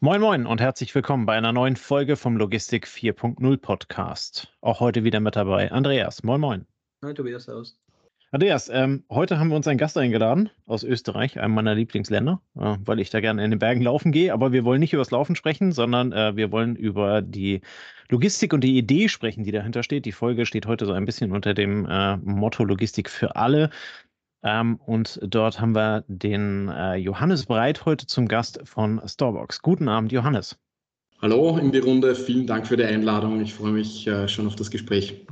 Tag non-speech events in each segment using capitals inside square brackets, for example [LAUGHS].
Moin Moin und herzlich willkommen bei einer neuen Folge vom Logistik 4.0 Podcast. Auch heute wieder mit dabei Andreas. Moin Moin. Hi Tobias, aus. Andreas, ähm, heute haben wir uns einen Gast eingeladen aus Österreich, einem meiner Lieblingsländer, äh, weil ich da gerne in den Bergen laufen gehe. Aber wir wollen nicht über das Laufen sprechen, sondern äh, wir wollen über die Logistik und die Idee sprechen, die dahinter steht. Die Folge steht heute so ein bisschen unter dem äh, Motto Logistik für alle. Ähm, und dort haben wir den äh, Johannes Breit heute zum Gast von Starbucks. Guten Abend, Johannes. Hallo in die Runde, vielen Dank für die Einladung. Ich freue mich äh, schon auf das Gespräch.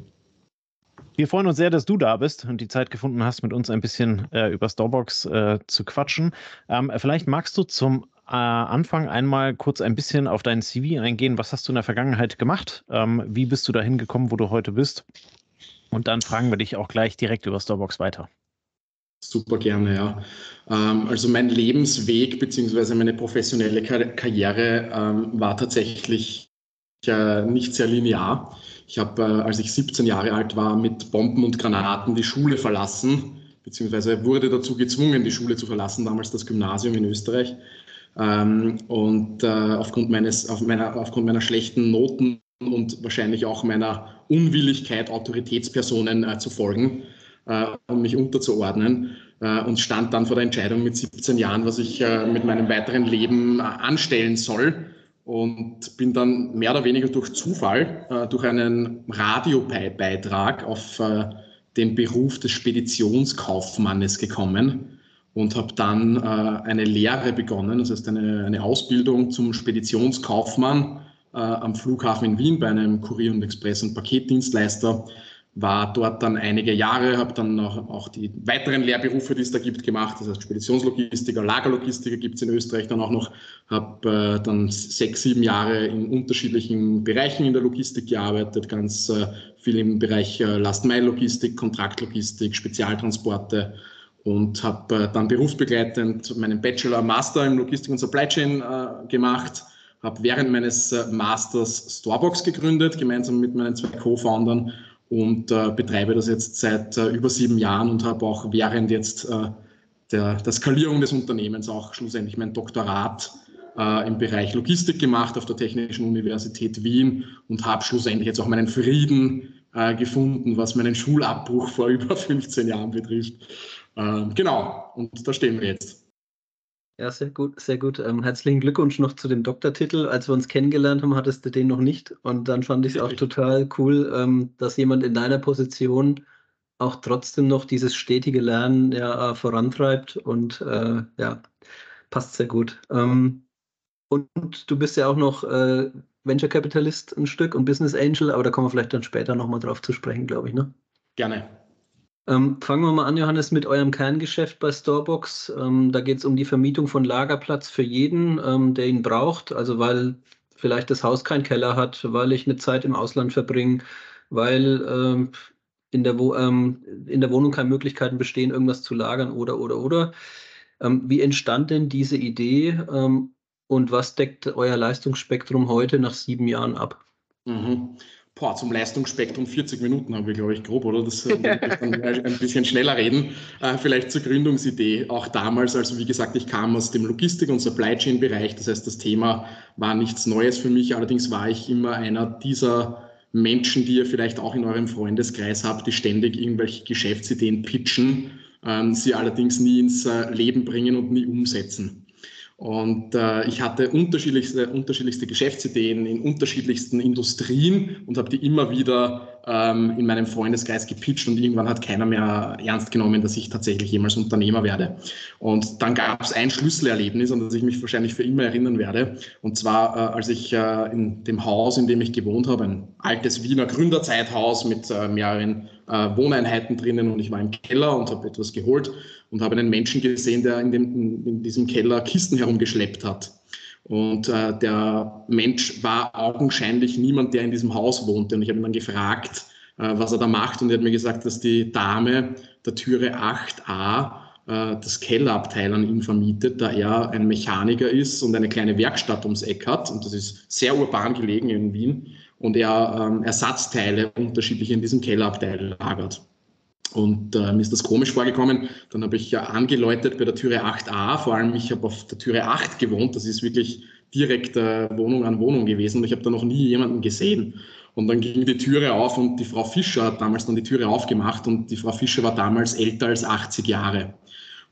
Wir freuen uns sehr, dass du da bist und die Zeit gefunden hast, mit uns ein bisschen äh, über Starbucks äh, zu quatschen. Ähm, vielleicht magst du zum äh, Anfang einmal kurz ein bisschen auf dein CV eingehen. Was hast du in der Vergangenheit gemacht? Ähm, wie bist du dahin gekommen, wo du heute bist? Und dann fragen wir dich auch gleich direkt über Starbucks weiter. Super gerne, ja. Ähm, also mein Lebensweg bzw. meine professionelle Karriere ähm, war tatsächlich nicht sehr linear. Ich habe, äh, als ich 17 Jahre alt war, mit Bomben und Granaten die Schule verlassen, beziehungsweise wurde dazu gezwungen, die Schule zu verlassen, damals das Gymnasium in Österreich. Ähm, und äh, aufgrund, meines, auf meiner, aufgrund meiner schlechten Noten und wahrscheinlich auch meiner Unwilligkeit, Autoritätspersonen äh, zu folgen, äh, um mich unterzuordnen äh, und stand dann vor der Entscheidung mit 17 Jahren, was ich äh, mit meinem weiteren Leben anstellen soll. Und bin dann mehr oder weniger durch Zufall, durch einen Radiobeitrag auf den Beruf des Speditionskaufmannes gekommen und habe dann eine Lehre begonnen, das heißt eine, eine Ausbildung zum Speditionskaufmann am Flughafen in Wien bei einem Kurier- und Express- und Paketdienstleister war dort dann einige Jahre, habe dann auch, auch die weiteren Lehrberufe, die es da gibt, gemacht. Das heißt Speditionslogistiker, Lagerlogistiker gibt es in Österreich dann auch noch. Habe äh, dann sechs, sieben Jahre in unterschiedlichen Bereichen in der Logistik gearbeitet, ganz äh, viel im Bereich äh, Last-Mile-Logistik, Kontraktlogistik, Spezialtransporte und habe äh, dann berufsbegleitend meinen Bachelor, Master in Logistik und Supply Chain äh, gemacht. Habe während meines äh, Masters Storebox gegründet, gemeinsam mit meinen zwei Co-Foundern und äh, betreibe das jetzt seit äh, über sieben Jahren und habe auch während jetzt äh, der, der Skalierung des Unternehmens auch schlussendlich mein Doktorat äh, im Bereich Logistik gemacht auf der Technischen Universität Wien und habe schlussendlich jetzt auch meinen Frieden äh, gefunden, was meinen Schulabbruch vor [LAUGHS] über 15 Jahren betrifft. Ähm, genau, und da stehen wir jetzt. Ja, sehr gut, sehr gut. Ähm, herzlichen Glückwunsch noch zu dem Doktortitel. Als wir uns kennengelernt haben, hattest du den noch nicht. Und dann fand ich es auch total cool, ähm, dass jemand in deiner Position auch trotzdem noch dieses stetige Lernen ja, äh, vorantreibt. Und äh, ja, passt sehr gut. Ähm, und du bist ja auch noch äh, Venture Capitalist ein Stück und Business Angel, aber da kommen wir vielleicht dann später nochmal drauf zu sprechen, glaube ich, ne? Gerne. Ähm, fangen wir mal an, Johannes, mit eurem Kerngeschäft bei Starbucks. Ähm, da geht es um die Vermietung von Lagerplatz für jeden, ähm, der ihn braucht. Also weil vielleicht das Haus keinen Keller hat, weil ich eine Zeit im Ausland verbringe, weil ähm, in, der ähm, in der Wohnung keine Möglichkeiten bestehen, irgendwas zu lagern oder, oder, oder. Ähm, wie entstand denn diese Idee und was deckt euer Leistungsspektrum heute nach sieben Jahren ab? Mhm. Boah, zum Leistungsspektrum 40 Minuten haben wir, glaube ich, grob, oder? Das äh, [LAUGHS] ein bisschen schneller reden. Äh, vielleicht zur Gründungsidee. Auch damals, also wie gesagt, ich kam aus dem Logistik- und Supply Chain-Bereich. Das heißt, das Thema war nichts Neues für mich. Allerdings war ich immer einer dieser Menschen, die ihr vielleicht auch in eurem Freundeskreis habt, die ständig irgendwelche Geschäftsideen pitchen, ähm, sie allerdings nie ins äh, Leben bringen und nie umsetzen. Und äh, ich hatte unterschiedlichste, unterschiedlichste Geschäftsideen in unterschiedlichsten Industrien und habe die immer wieder ähm, in meinem Freundeskreis gepitcht und irgendwann hat keiner mehr ernst genommen, dass ich tatsächlich jemals Unternehmer werde. Und dann gab es ein Schlüsselerlebnis, an das ich mich wahrscheinlich für immer erinnern werde. Und zwar, äh, als ich äh, in dem Haus, in dem ich gewohnt habe, ein altes Wiener Gründerzeithaus mit äh, mehreren äh, Wohneinheiten drinnen und ich war im Keller und habe etwas geholt und habe einen Menschen gesehen, der in, dem, in, diesem Keller Kisten herumgeschleppt hat. Und äh, der Mensch war augenscheinlich niemand, der in diesem Haus wohnte. Und ich habe ihn dann gefragt, äh, was er da macht. Und er hat mir gesagt, dass die Dame der Türe 8a äh, das Kellerabteil an ihn vermietet, da er ein Mechaniker ist und eine kleine Werkstatt ums Eck hat. Und das ist sehr urban gelegen in Wien und er ähm, Ersatzteile unterschiedlich in diesem Kellerabteil lagert. Und äh, mir ist das komisch vorgekommen. Dann habe ich ja angeläutet bei der Türe 8a. Vor allem, ich habe auf der Türe 8 gewohnt. Das ist wirklich direkt äh, Wohnung an Wohnung gewesen. Und ich habe da noch nie jemanden gesehen. Und dann ging die Türe auf und die Frau Fischer hat damals dann die Türe aufgemacht. Und die Frau Fischer war damals älter als 80 Jahre.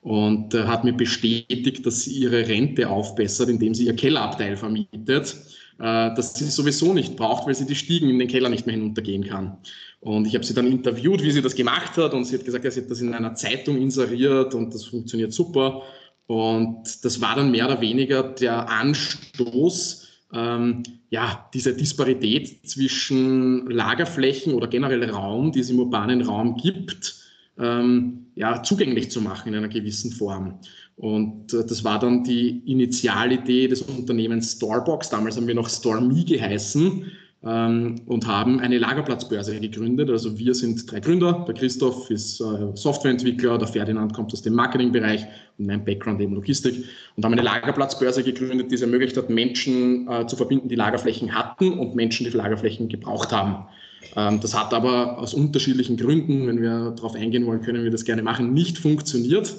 Und äh, hat mir bestätigt, dass sie ihre Rente aufbessert, indem sie ihr Kellerabteil vermietet dass sie sowieso nicht braucht, weil sie die Stiegen in den Keller nicht mehr hinuntergehen kann. Und ich habe sie dann interviewt, wie sie das gemacht hat und sie hat gesagt, ja, sie hat das in einer Zeitung inseriert und das funktioniert super. Und das war dann mehr oder weniger der Anstoß, ähm, ja, diese Disparität zwischen Lagerflächen oder generell Raum, die es im urbanen Raum gibt, ähm, ja, zugänglich zu machen in einer gewissen Form. Und äh, das war dann die Initialidee des Unternehmens Storebox. Damals haben wir noch StoreMe geheißen ähm, und haben eine Lagerplatzbörse gegründet. Also wir sind drei Gründer. Der Christoph ist äh, Softwareentwickler, der Ferdinand kommt aus dem Marketingbereich und mein Background eben Logistik und haben eine Lagerplatzbörse gegründet, die es ermöglicht hat, Menschen äh, zu verbinden, die Lagerflächen hatten und Menschen, die Lagerflächen gebraucht haben. Ähm, das hat aber aus unterschiedlichen Gründen, wenn wir darauf eingehen wollen, können wir das gerne machen, nicht funktioniert.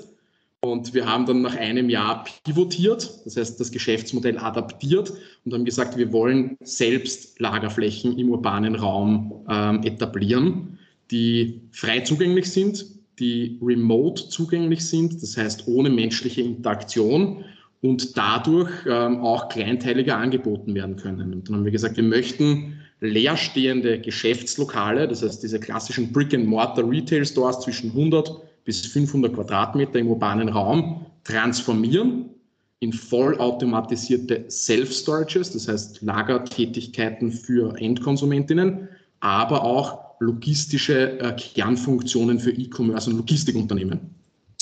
Und wir haben dann nach einem Jahr pivotiert, das heißt das Geschäftsmodell adaptiert und haben gesagt, wir wollen selbst Lagerflächen im urbanen Raum ähm, etablieren, die frei zugänglich sind, die remote zugänglich sind, das heißt ohne menschliche Interaktion und dadurch ähm, auch kleinteiliger angeboten werden können. Und dann haben wir gesagt, wir möchten leerstehende Geschäftslokale, das heißt diese klassischen Brick-and-Mortar-Retail-Stores zwischen 100 bis 500 Quadratmeter im urbanen Raum transformieren in vollautomatisierte Self-Storages, das heißt Lagertätigkeiten für Endkonsumentinnen, aber auch logistische äh, Kernfunktionen für E-Commerce und Logistikunternehmen.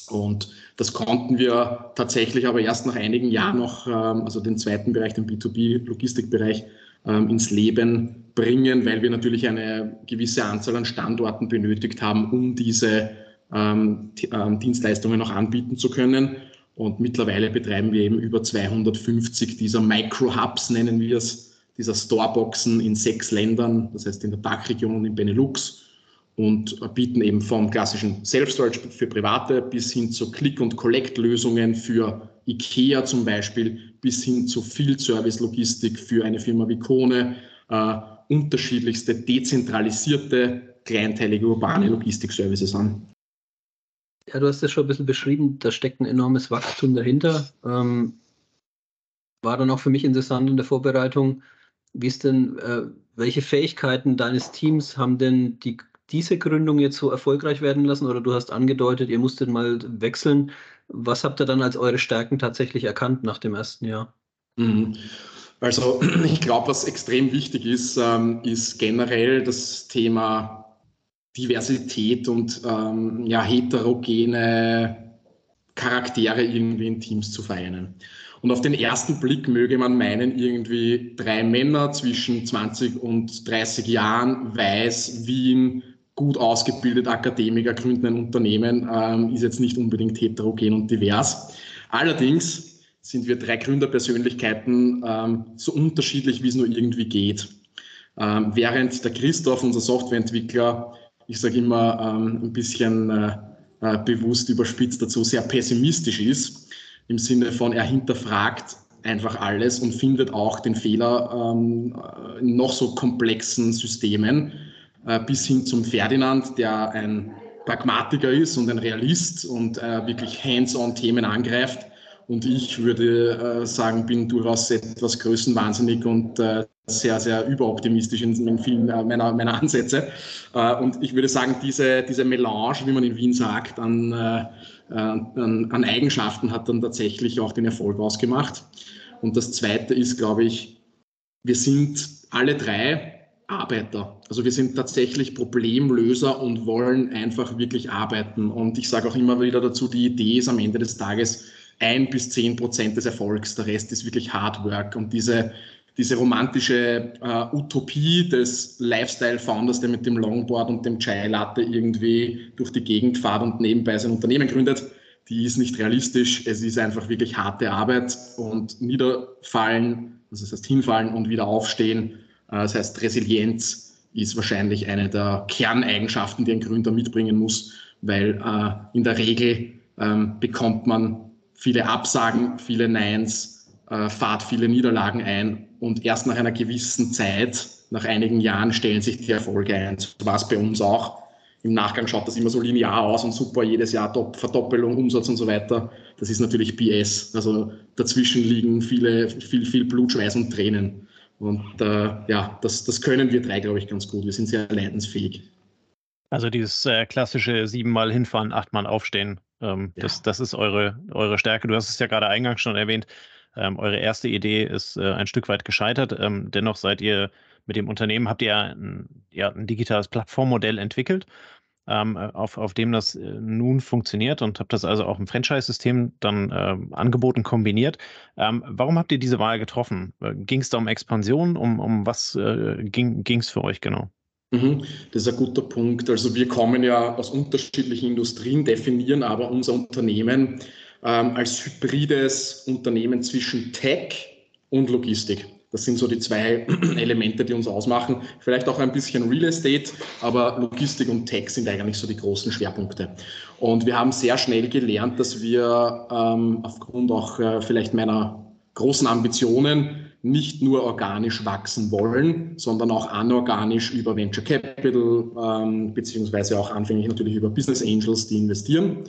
Und das konnten wir tatsächlich aber erst nach einigen Jahren noch, ähm, also den zweiten Bereich, den B2B-Logistikbereich, ähm, ins Leben bringen, weil wir natürlich eine gewisse Anzahl an Standorten benötigt haben, um diese ähm, ähm, Dienstleistungen noch anbieten zu können. Und mittlerweile betreiben wir eben über 250 dieser Micro-Hubs, nennen wir es, dieser Storeboxen in sechs Ländern, das heißt in der Dachregion und in Benelux und bieten eben vom klassischen Self-Storage für Private bis hin zu Click- und Collect-Lösungen für IKEA zum Beispiel, bis hin zu Field-Service-Logistik für eine Firma wie Kone, äh, unterschiedlichste dezentralisierte, kleinteilige urbane Logistik-Services an. Ja, du hast es schon ein bisschen beschrieben, da steckt ein enormes Wachstum dahinter. Ähm, war dann auch für mich interessant in der Vorbereitung, wie ist denn, äh, welche Fähigkeiten deines Teams haben denn die, diese Gründung jetzt so erfolgreich werden lassen? Oder du hast angedeutet, ihr musstet mal wechseln. Was habt ihr dann als eure Stärken tatsächlich erkannt nach dem ersten Jahr? Mhm. Also [CLEARS THROAT] ich glaube, was extrem wichtig ist, ähm, ist generell das Thema Diversität und ähm, ja, heterogene Charaktere irgendwie in Teams zu vereinen. Und auf den ersten Blick möge man meinen, irgendwie drei Männer zwischen 20 und 30 Jahren, weiß, Wien, gut ausgebildet Akademiker, gründen ein Unternehmen, ähm, ist jetzt nicht unbedingt heterogen und divers. Allerdings sind wir drei Gründerpersönlichkeiten ähm, so unterschiedlich, wie es nur irgendwie geht. Ähm, während der Christoph, unser Softwareentwickler, ich sage immer ähm, ein bisschen äh, äh, bewusst überspitzt dazu, sehr pessimistisch ist, im Sinne von, er hinterfragt einfach alles und findet auch den Fehler ähm, in noch so komplexen Systemen, äh, bis hin zum Ferdinand, der ein Pragmatiker ist und ein Realist und äh, wirklich hands-on Themen angreift und ich würde äh, sagen, bin durchaus etwas größenwahnsinnig und äh, sehr, sehr überoptimistisch in, in vielen äh, meiner, meiner Ansätze. Äh, und ich würde sagen, diese, diese Melange, wie man in Wien sagt, an, äh, an, an Eigenschaften hat dann tatsächlich auch den Erfolg ausgemacht. Und das Zweite ist, glaube ich, wir sind alle drei Arbeiter. Also wir sind tatsächlich Problemlöser und wollen einfach wirklich arbeiten. Und ich sage auch immer wieder dazu, die Idee ist am Ende des Tages, ein bis zehn Prozent des Erfolgs. Der Rest ist wirklich Hard Work. Und diese, diese romantische äh, Utopie des Lifestyle-Founders, der mit dem Longboard und dem Chai Latte irgendwie durch die Gegend fährt und nebenbei sein Unternehmen gründet, die ist nicht realistisch. Es ist einfach wirklich harte Arbeit und niederfallen, also das heißt hinfallen und wieder aufstehen. Äh, das heißt Resilienz ist wahrscheinlich eine der Kerneigenschaften, die ein Gründer mitbringen muss. weil äh, in der Regel ähm, bekommt man viele Absagen, viele Neins, äh, fahrt viele Niederlagen ein und erst nach einer gewissen Zeit, nach einigen Jahren, stellen sich die Erfolge ein. So war es bei uns auch. Im Nachgang schaut das immer so linear aus und super, jedes Jahr Verdoppelung, Umsatz und so weiter. Das ist natürlich BS. Also dazwischen liegen viele, viel, viel Blut, Schweiß und Tränen. Und äh, ja, das, das können wir drei, glaube ich, ganz gut. Wir sind sehr leidensfähig. Also dieses äh, klassische siebenmal hinfahren, achtmal aufstehen, ähm, ja. das, das ist eure, eure Stärke. Du hast es ja gerade eingangs schon erwähnt. Ähm, eure erste Idee ist äh, ein Stück weit gescheitert. Ähm, dennoch seid ihr mit dem Unternehmen, habt ihr ein, ja, ein digitales Plattformmodell entwickelt, ähm, auf, auf dem das äh, nun funktioniert und habt das also auch im Franchise-System dann ähm, angeboten kombiniert. Ähm, warum habt ihr diese Wahl getroffen? Äh, ging es da um Expansion? Um, um was äh, ging es für euch genau? Mhm, das ist ein guter Punkt. Also wir kommen ja aus unterschiedlichen Industrien, definieren aber unser Unternehmen ähm, als hybrides Unternehmen zwischen Tech und Logistik. Das sind so die zwei [CLEARS THROAT] Elemente, die uns ausmachen. Vielleicht auch ein bisschen Real Estate, aber Logistik und Tech sind eigentlich so die großen Schwerpunkte. Und wir haben sehr schnell gelernt, dass wir ähm, aufgrund auch äh, vielleicht meiner großen Ambitionen nicht nur organisch wachsen wollen, sondern auch anorganisch über Venture Capital, ähm, beziehungsweise auch anfänglich natürlich über Business Angels, die investieren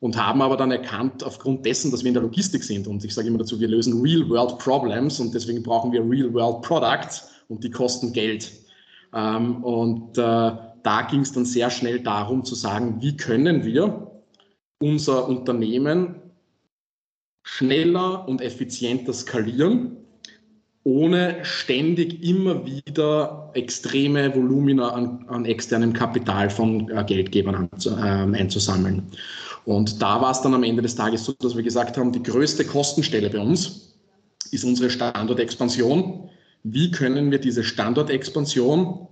und haben aber dann erkannt, aufgrund dessen, dass wir in der Logistik sind, und ich sage immer dazu, wir lösen Real-World-Problems und deswegen brauchen wir Real-World-Products und die kosten Geld. Ähm, und äh, da ging es dann sehr schnell darum zu sagen, wie können wir unser Unternehmen schneller und effizienter skalieren, ohne ständig immer wieder extreme Volumina an, an externem Kapital von äh, Geldgebern äh, einzusammeln. Und da war es dann am Ende des Tages so, dass wir gesagt haben, die größte Kostenstelle bei uns ist unsere Standortexpansion. Wie können wir diese Standortexpansion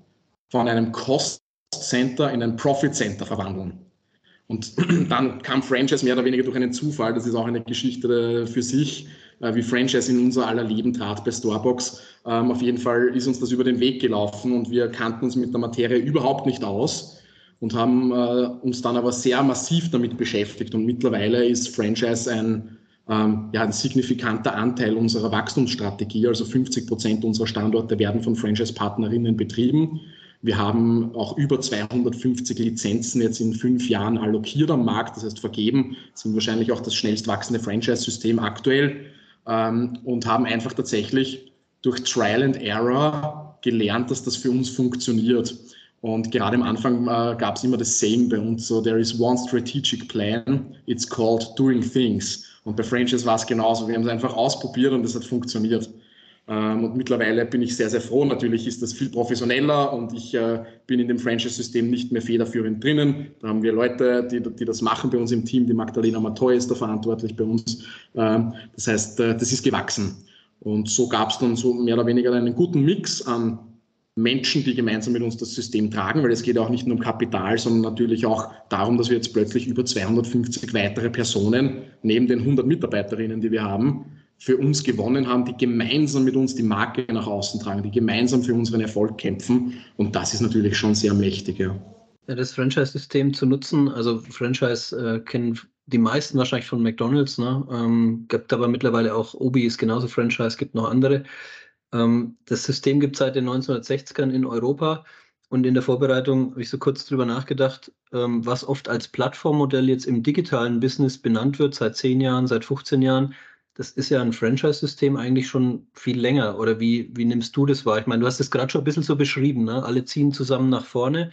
von einem Cost Center in ein Profit Center verwandeln? Und [CLEARS THROAT] dann kam Franchise mehr oder weniger durch einen Zufall. Das ist auch eine Geschichte für sich, äh, wie Franchise in unser aller Leben trat bei Starbucks. Ähm, auf jeden Fall ist uns das über den Weg gelaufen und wir kannten uns mit der Materie überhaupt nicht aus und haben äh, uns dann aber sehr massiv damit beschäftigt. Und mittlerweile ist Franchise ein, ähm, ja, ein signifikanter Anteil unserer Wachstumsstrategie. Also 50 Prozent unserer Standorte werden von Franchise-Partnerinnen betrieben. Wir haben auch über 250 Lizenzen jetzt in fünf Jahren allokiert am Markt, das heißt vergeben, sind wahrscheinlich auch das schnellst wachsende Franchise-System aktuell ähm, und haben einfach tatsächlich durch Trial and Error gelernt, dass das für uns funktioniert. Und gerade am Anfang äh, gab es immer das Saying bei uns so, there is one strategic plan, it's called doing things. Und bei Franchise war es genauso. Wir haben es einfach ausprobiert und es hat funktioniert. Ähm, und mittlerweile bin ich sehr, sehr froh. Natürlich ist das viel professioneller und ich äh, bin in dem Franchise-System nicht mehr federführend drinnen. Da haben wir Leute, die, die das machen bei uns im Team. Die Magdalena Matoy ist da verantwortlich bei uns. Ähm, das heißt, äh, das ist gewachsen. Und so gab es dann so mehr oder weniger einen guten Mix an Menschen, die gemeinsam mit uns das System tragen, weil es geht auch nicht nur um Kapital, sondern natürlich auch darum, dass wir jetzt plötzlich über 250 weitere Personen neben den 100 Mitarbeiterinnen, die wir haben, für uns gewonnen haben, die gemeinsam mit uns die Marke nach außen tragen, die gemeinsam für unseren Erfolg kämpfen. Und das ist natürlich schon sehr mächtig. Ja. Das Franchise-System zu nutzen, also Franchise äh, kennen die meisten wahrscheinlich von McDonalds, ne? Ähm, gibt aber mittlerweile auch Obi ist genauso Franchise, gibt noch andere. Ähm, das System gibt es seit den 1960ern in Europa. Und in der Vorbereitung habe ich so kurz drüber nachgedacht, ähm, was oft als Plattformmodell jetzt im digitalen Business benannt wird, seit 10 Jahren, seit 15 Jahren. Das ist ja ein Franchise-System eigentlich schon viel länger. Oder wie, wie nimmst du das wahr? Ich meine, du hast es gerade schon ein bisschen so beschrieben. Ne? Alle ziehen zusammen nach vorne.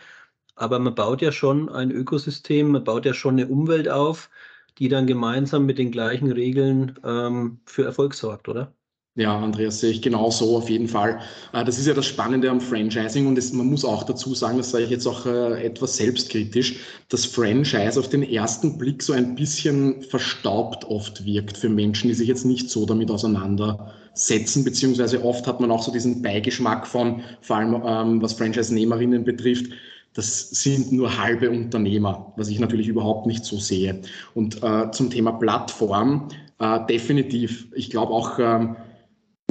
Aber man baut ja schon ein Ökosystem, man baut ja schon eine Umwelt auf, die dann gemeinsam mit den gleichen Regeln ähm, für Erfolg sorgt, oder? Ja, Andreas, sehe ich genau so auf jeden Fall. Äh, das ist ja das Spannende am Franchising und es, man muss auch dazu sagen, das sage ich jetzt auch äh, etwas selbstkritisch, dass Franchise auf den ersten Blick so ein bisschen verstaubt oft wirkt für Menschen, die sich jetzt nicht so damit auseinandersetzen, beziehungsweise oft hat man auch so diesen Beigeschmack von, vor allem ähm, was Franchise-Nehmerinnen betrifft, das sind nur halbe Unternehmer, was ich natürlich überhaupt nicht so sehe. Und äh, zum Thema Plattform, äh, definitiv. Ich glaube auch, ähm,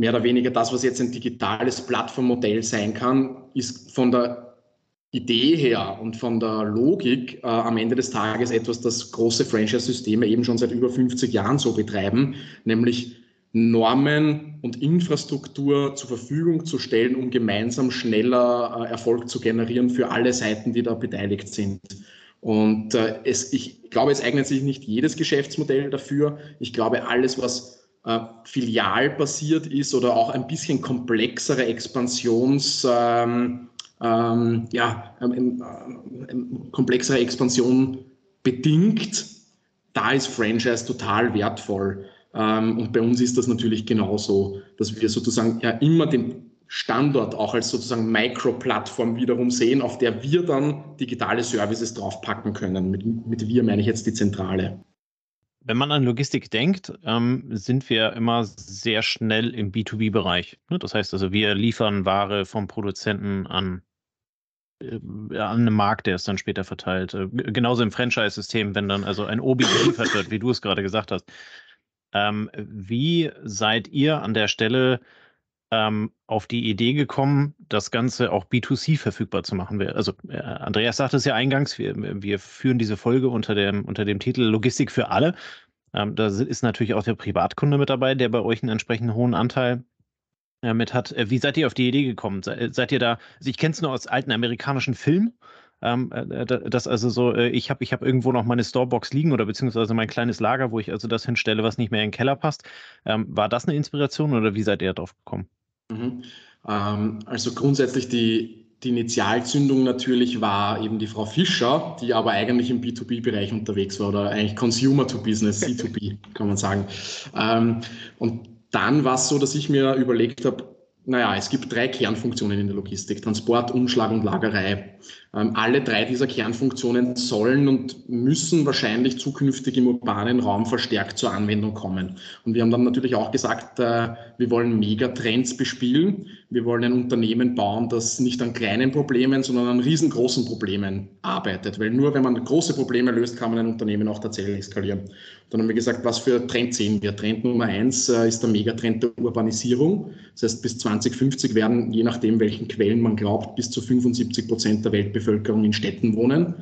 mehr oder weniger das, was jetzt ein digitales Plattformmodell sein kann, ist von der Idee her und von der Logik äh, am Ende des Tages etwas, das große Franchise-Systeme eben schon seit über 50 Jahren so betreiben, nämlich Normen und Infrastruktur zur Verfügung zu stellen, um gemeinsam schneller äh, Erfolg zu generieren für alle Seiten, die da beteiligt sind. Und äh, es, ich glaube, es eignet sich nicht jedes Geschäftsmodell dafür. Ich glaube, alles, was äh, filialbasiert ist oder auch ein bisschen komplexere Expansions, ähm, ähm, ja, ähm, ähm, komplexere Expansion bedingt, da ist Franchise total wertvoll. Ähm, und bei uns ist das natürlich genauso, dass wir sozusagen ja immer den Standort auch als sozusagen Micro-Plattform wiederum sehen, auf der wir dann digitale Services draufpacken können. Mit, mit wir meine ich jetzt die Zentrale. Wenn man an Logistik denkt, ähm, sind wir immer sehr schnell im B2B-Bereich. Ne? Das heißt also, wir liefern Ware vom Produzenten an, äh, an einen Markt, der es dann später verteilt. Äh, genauso im Franchise-System, wenn dann also ein Obi geliefert wird, wie du es gerade gesagt hast. Ähm, wie seid ihr an der Stelle ähm, auf die Idee gekommen, das Ganze auch B2C verfügbar zu machen? Also äh, Andreas sagte es ja eingangs, wir, wir führen diese Folge unter dem, unter dem Titel Logistik für alle. Ähm, da ist natürlich auch der Privatkunde mit dabei, der bei euch einen entsprechend hohen Anteil äh, mit hat. Äh, wie seid ihr auf die Idee gekommen? Seid ihr da, also ich kenne es nur aus alten amerikanischen Filmen, ähm, äh, das also so, äh, ich habe ich hab irgendwo noch meine Storebox liegen oder beziehungsweise mein kleines Lager, wo ich also das hinstelle, was nicht mehr in den Keller passt. Ähm, war das eine Inspiration oder wie seid ihr darauf gekommen? Mhm. Ähm, also grundsätzlich die, die Initialzündung natürlich war eben die Frau Fischer, die aber eigentlich im B2B-Bereich unterwegs war oder eigentlich Consumer to Business, [LAUGHS] C2B, kann man sagen. Ähm, und dann war es so, dass ich mir überlegt habe, naja, es gibt drei Kernfunktionen in der Logistik, Transport, Umschlag und Lagerei. Ähm, alle drei dieser Kernfunktionen sollen und müssen wahrscheinlich zukünftig im urbanen Raum verstärkt zur Anwendung kommen. Und wir haben dann natürlich auch gesagt, äh, wir wollen Megatrends bespielen. Wir wollen ein Unternehmen bauen, das nicht an kleinen Problemen, sondern an riesengroßen Problemen arbeitet. Weil nur wenn man große Probleme löst, kann man ein Unternehmen auch tatsächlich skalieren. Dann haben wir gesagt, was für Trend sehen wir? Trend Nummer eins äh, ist der Megatrend der Urbanisierung. Das heißt, bis 2050 werden, je nachdem, welchen Quellen man glaubt, bis zu 75 Prozent der Weltbevölkerung in Städten wohnen.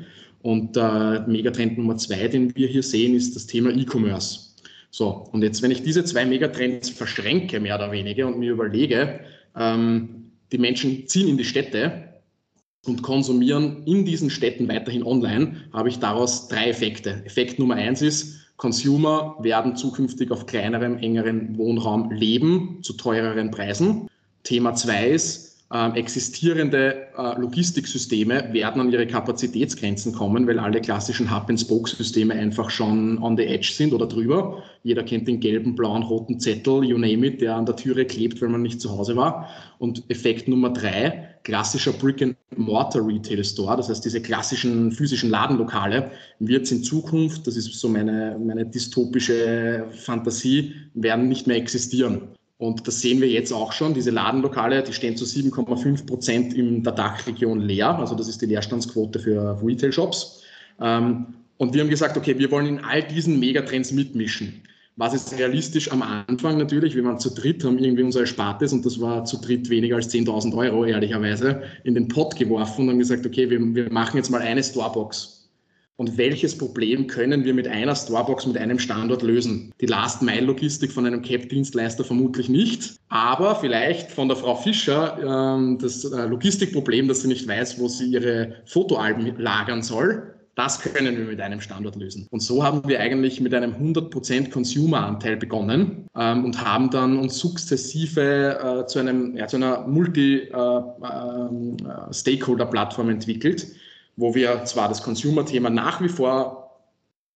Und äh, Megatrend Nummer zwei, den wir hier sehen, ist das Thema E-Commerce. So, und jetzt, wenn ich diese zwei Megatrends verschränke, mehr oder weniger, und mir überlege, ähm, die Menschen ziehen in die Städte und konsumieren in diesen Städten weiterhin online, habe ich daraus drei Effekte. Effekt Nummer eins ist, Consumer werden zukünftig auf kleinerem, engeren Wohnraum leben zu teureren Preisen. Thema zwei ist, äh, existierende äh, Logistiksysteme werden an ihre Kapazitätsgrenzen kommen, weil alle klassischen Hub-and-Spoke-Systeme einfach schon on the edge sind oder drüber. Jeder kennt den gelben, blauen, roten Zettel, you name it, der an der Türe klebt, weil man nicht zu Hause war. Und Effekt Nummer drei, klassischer Brick-and-Mortar-Retail-Store, das heißt diese klassischen physischen Ladenlokale, wird in Zukunft, das ist so meine, meine dystopische Fantasie, werden nicht mehr existieren. Und das sehen wir jetzt auch schon. Diese Ladenlokale, die stehen zu 7,5 Prozent in der Dachregion leer. Also das ist die Leerstandsquote für Retail-Shops. Ähm, und wir haben gesagt, okay, wir wollen in all diesen Megatrends mitmischen. Was ist realistisch am Anfang natürlich, wir waren zu dritt, haben irgendwie unser Erspartes und das war zu dritt weniger als 10.000 Euro, ehrlicherweise, in den Pot geworfen und haben gesagt, okay, wir, wir machen jetzt mal eine Storebox und welches Problem können wir mit einer Storebox, mit einem Standort lösen? Die Last-Mile-Logistik von einem CAP-Dienstleister vermutlich nicht, aber vielleicht von der Frau Fischer ähm, das äh, Logistikproblem, dass sie nicht weiß, wo sie ihre Fotoalben lagern soll. Das können wir mit einem Standort lösen. Und so haben wir eigentlich mit einem 100% Consumer-Anteil begonnen ähm, und haben dann uns sukzessive äh, zu, einem, ja, zu einer Multi-Stakeholder-Plattform äh, äh, entwickelt wo wir zwar das Consumer-Thema nach wie vor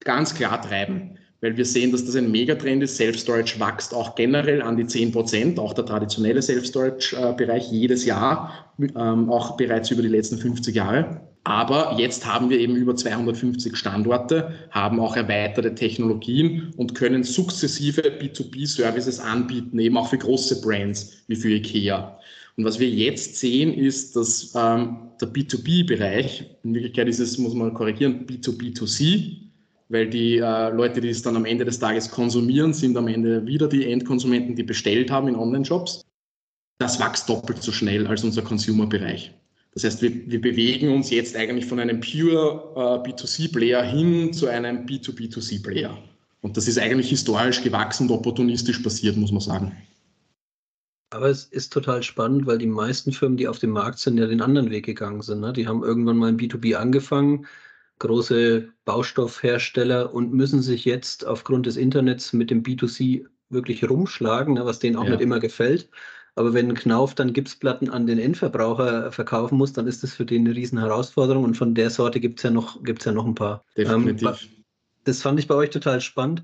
ganz klar treiben, weil wir sehen, dass das ein Megatrend ist. Self-Storage wächst auch generell an die 10 Prozent, auch der traditionelle Self-Storage-Bereich jedes Jahr, ähm, auch bereits über die letzten 50 Jahre. Aber jetzt haben wir eben über 250 Standorte, haben auch erweiterte Technologien und können sukzessive B2B-Services anbieten, eben auch für große Brands wie für IKEA. Und was wir jetzt sehen, ist, dass ähm, der B2B-Bereich, in Wirklichkeit ist es, muss man korrigieren, B2B2C, weil die äh, Leute, die es dann am Ende des Tages konsumieren, sind am Ende wieder die Endkonsumenten, die bestellt haben in Online-Shops. Das wächst doppelt so schnell als unser Consumer-Bereich. Das heißt, wir, wir bewegen uns jetzt eigentlich von einem pure äh, B2C-Player hin zu einem B2B2C-Player. Und das ist eigentlich historisch gewachsen und opportunistisch passiert, muss man sagen. Aber es ist total spannend, weil die meisten Firmen, die auf dem Markt sind, ja den anderen Weg gegangen sind. Ne? Die haben irgendwann mal im B2B angefangen, große Baustoffhersteller und müssen sich jetzt aufgrund des Internets mit dem B2C wirklich rumschlagen, ne? was denen auch ja. nicht immer gefällt. Aber wenn Knauf dann Gipsplatten an den Endverbraucher verkaufen muss, dann ist das für den eine riesen Herausforderung. Und von der Sorte gibt es ja, noch, ja noch ein paar. Definitiv. Ähm, das fand ich bei euch total spannend.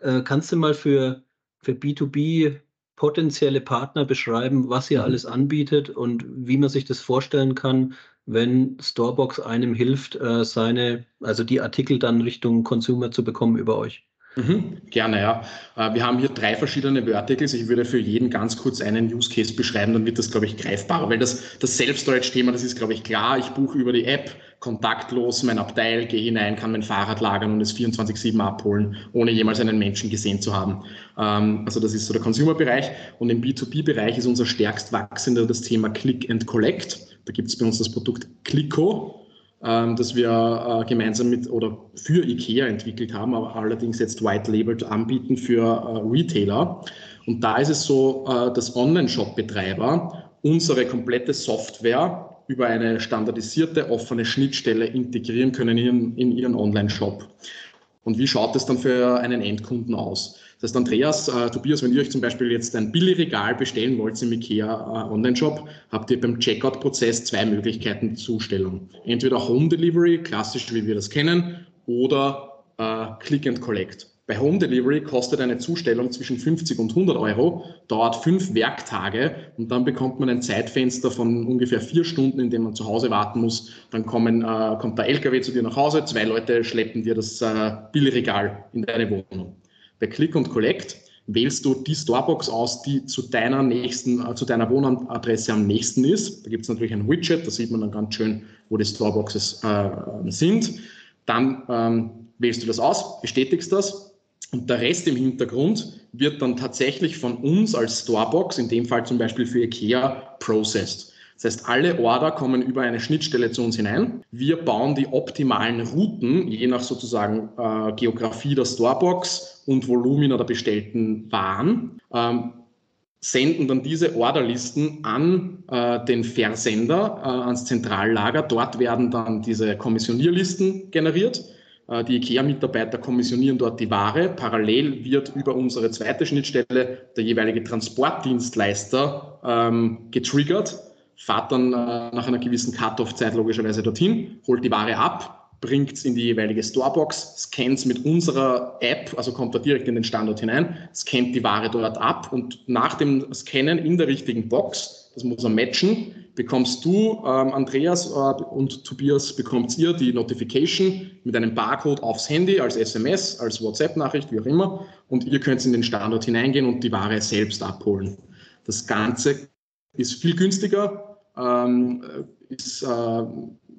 Äh, kannst du mal für, für B2B potenzielle Partner beschreiben, was ihr mhm. alles anbietet und wie man sich das vorstellen kann, wenn Storebox einem hilft, äh, seine, also die Artikel dann Richtung Consumer zu bekommen über euch? Mhm, gerne, ja. Äh, wir haben hier drei verschiedene Verticals. Ich würde für jeden ganz kurz einen Use Case beschreiben, dann wird das, glaube ich, greifbarer, weil das, das Self-Storage-Thema, das ist, glaube ich, klar. Ich buche über die App kontaktlos mein Abteil, gehe hinein, kann mein Fahrrad lagern und es 24-7 abholen, ohne jemals einen Menschen gesehen zu haben. Ähm, also das ist so der Consumer-Bereich. Und im B2B-Bereich ist unser stärkst wachsender das Thema Click and Collect. Da gibt es bei uns das Produkt Clicko ähm, das wir äh, gemeinsam mit oder für IKEA entwickelt haben, aber allerdings jetzt white-labeled anbieten für äh, Retailer. Und da ist es so, äh, dass Online-Shop-Betreiber unsere komplette Software über eine standardisierte offene Schnittstelle integrieren können in, in ihren Online-Shop. Und wie schaut es dann für einen Endkunden aus? Das heißt, Andreas, äh, Tobias, wenn ihr euch zum Beispiel jetzt ein Billigregal bestellen wollt im IKEA äh, Online-Shop, habt ihr beim Checkout-Prozess zwei Möglichkeiten der Zustellung. Entweder Home Delivery, klassisch wie wir das kennen, oder äh, Click and Collect. Bei Home Delivery kostet eine Zustellung zwischen 50 und 100 Euro, dauert fünf Werktage und dann bekommt man ein Zeitfenster von ungefähr vier Stunden, in dem man zu Hause warten muss. Dann kommen, äh, kommt der LKW zu dir nach Hause, zwei Leute schleppen dir das äh, Billregal in deine Wohnung. Bei Click und Collect wählst du die Storebox aus, die zu deiner nächsten, äh, zu deiner Wohnadresse am nächsten ist. Da gibt es natürlich ein Widget, da sieht man dann ganz schön, wo die Storeboxes äh, sind. Dann ähm, wählst du das aus, bestätigst das und der Rest im Hintergrund wird dann tatsächlich von uns als Storebox, in dem Fall zum Beispiel für IKEA, processed. Das heißt, alle Order kommen über eine Schnittstelle zu uns hinein. Wir bauen die optimalen Routen, je nach sozusagen äh, Geografie der Storebox und Volumina der bestellten Waren. Ähm, senden dann diese Orderlisten an äh, den Versender, äh, ans Zentrallager. Dort werden dann diese Kommissionierlisten generiert. Äh, die IKEA-Mitarbeiter kommissionieren dort die Ware. Parallel wird über unsere zweite Schnittstelle der jeweilige Transportdienstleister ähm, getriggert fahrt dann äh, nach einer gewissen Cut-off-Zeit logischerweise dorthin, holt die Ware ab, bringt es in die jeweilige Storebox, scannt es mit unserer App, also kommt da direkt in den Standort hinein, scannt die Ware dort ab und nach dem Scannen in der richtigen Box, das muss er matchen, bekommst du, ähm, Andreas äh, und Tobias, bekommt ihr die Notification mit einem Barcode aufs Handy, als SMS, als WhatsApp-Nachricht, wie auch immer, und ihr könnt in den Standort hineingehen und die Ware selbst abholen. Das Ganze ist viel günstiger, ähm, ist äh,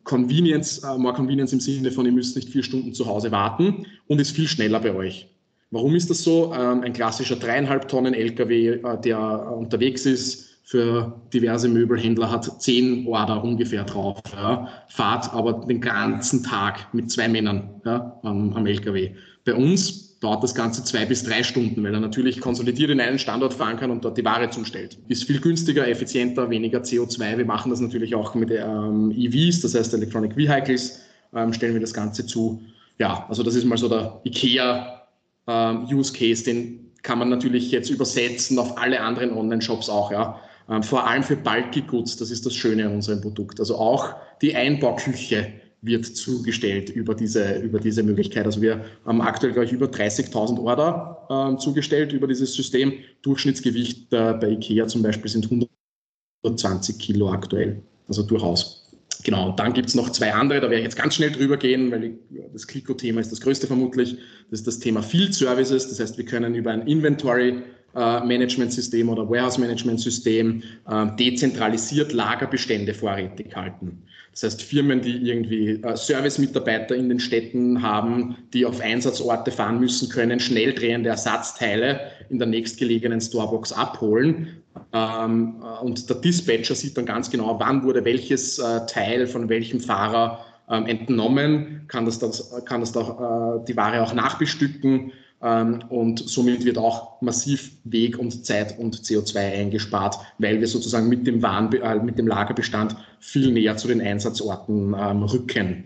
Convenience, äh, more Convenience im Sinne von, ihr müsst nicht vier Stunden zu Hause warten und ist viel schneller bei euch. Warum ist das so? Ähm, ein klassischer dreieinhalb Tonnen LKW, äh, der unterwegs ist, für diverse Möbelhändler hat zehn Order ungefähr drauf. Ja. Fahrt aber den ganzen Tag mit zwei Männern ja, am, am LKW. Bei uns dauert das Ganze zwei bis drei Stunden, weil er natürlich konsolidiert in einen Standort fahren kann und dort die Ware zustellt. Ist viel günstiger, effizienter, weniger CO2. Wir machen das natürlich auch mit ähm, EVs, das heißt Electronic Vehicles, ähm, stellen wir das Ganze zu. Ja, also das ist mal so der IKEA ähm, Use Case, den kann man natürlich jetzt übersetzen auf alle anderen Online-Shops auch, ja. Ähm, vor allem für Bulky Goods, das ist das Schöne an unserem Produkt. Also auch die Einbauküche wird zugestellt über diese, über diese Möglichkeit. Also wir haben aktuell, glaube ich, über 30.000 Order äh, zugestellt über dieses System. Durchschnittsgewicht äh, bei IKEA zum Beispiel sind 120 Kilo aktuell. Also durchaus. Genau, und dann gibt es noch zwei andere, da werde ich jetzt ganz schnell drüber gehen, weil das Clico-Thema ist das größte vermutlich. Das ist das Thema Field Services. Das heißt, wir können über ein Inventory Lagermanagementsystem oder Warehouse-Management-System äh, dezentralisiert Lagerbestände vorrätig halten. Das heißt, Firmen, die irgendwie äh, Service-Mitarbeiter in den Städten haben, die auf Einsatzorte fahren müssen, können schnell drehende Ersatzteile in der nächstgelegenen Storebox abholen. Ähm, und der Dispatcher sieht dann ganz genau, wann wurde welches Teil von welchem Fahrer ähm, entnommen, kann das, kann das da, die Ware auch nachbestücken und somit wird auch massiv Weg und Zeit und CO2 eingespart, weil wir sozusagen mit dem, Waren, äh, mit dem Lagerbestand viel näher zu den Einsatzorten ähm, rücken.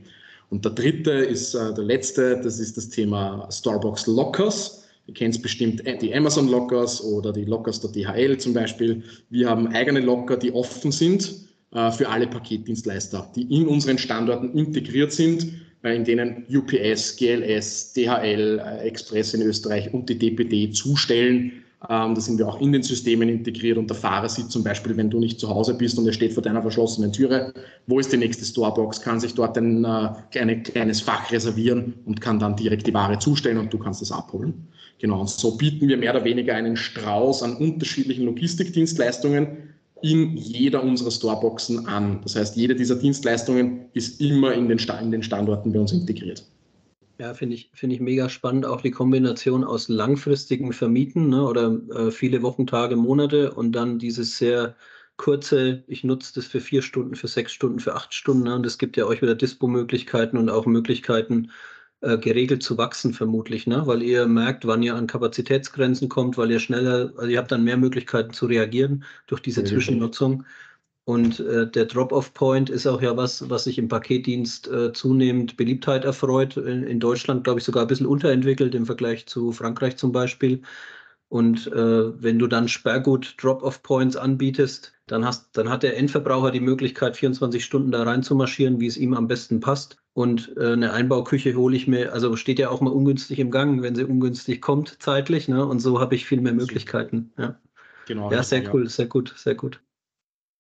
Und der dritte ist äh, der letzte, das ist das Thema Starbucks Lockers. Ihr kennt bestimmt äh, die Amazon Lockers oder die Lockers der DHL zum Beispiel. Wir haben eigene Locker, die offen sind äh, für alle Paketdienstleister, die in unseren Standorten integriert sind in denen UPS, GLS, DHL, äh, Express in Österreich und die DPD zustellen. Ähm, da sind wir auch in den Systemen integriert und der Fahrer sieht zum Beispiel, wenn du nicht zu Hause bist und er steht vor deiner verschlossenen Türe, wo ist die nächste Storebox, kann sich dort ein, äh, ein kleines Fach reservieren und kann dann direkt die Ware zustellen und du kannst es abholen. Genau, und so bieten wir mehr oder weniger einen Strauß an unterschiedlichen Logistikdienstleistungen, in jeder unserer Storeboxen an. Das heißt, jede dieser Dienstleistungen ist immer in den, in den Standorten bei uns integriert. Ja, finde ich, find ich mega spannend, auch die Kombination aus langfristigen Vermieten ne, oder äh, viele Wochen, Tage, Monate und dann dieses sehr kurze, ich nutze das für vier Stunden, für sechs Stunden, für acht Stunden. Ne, und es gibt ja euch wieder Dispo-Möglichkeiten und auch Möglichkeiten, äh, geregelt zu wachsen, vermutlich, ne? weil ihr merkt, wann ihr an Kapazitätsgrenzen kommt, weil ihr schneller, also ihr habt dann mehr Möglichkeiten zu reagieren durch diese Zwischennutzung. Und äh, der Drop-off-Point ist auch ja was, was sich im Paketdienst äh, zunehmend Beliebtheit erfreut. In, in Deutschland, glaube ich, sogar ein bisschen unterentwickelt im Vergleich zu Frankreich zum Beispiel. Und äh, wenn du dann Sperrgut Drop-off-Points anbietest, dann, hast, dann hat der Endverbraucher die Möglichkeit, 24 Stunden da rein zu marschieren, wie es ihm am besten passt. Und äh, eine Einbauküche hole ich mir, also steht ja auch mal ungünstig im Gang, wenn sie ungünstig kommt zeitlich. Ne? Und so habe ich viel mehr Möglichkeiten. Ja, genau, ja sehr cool, sehr gut, sehr gut.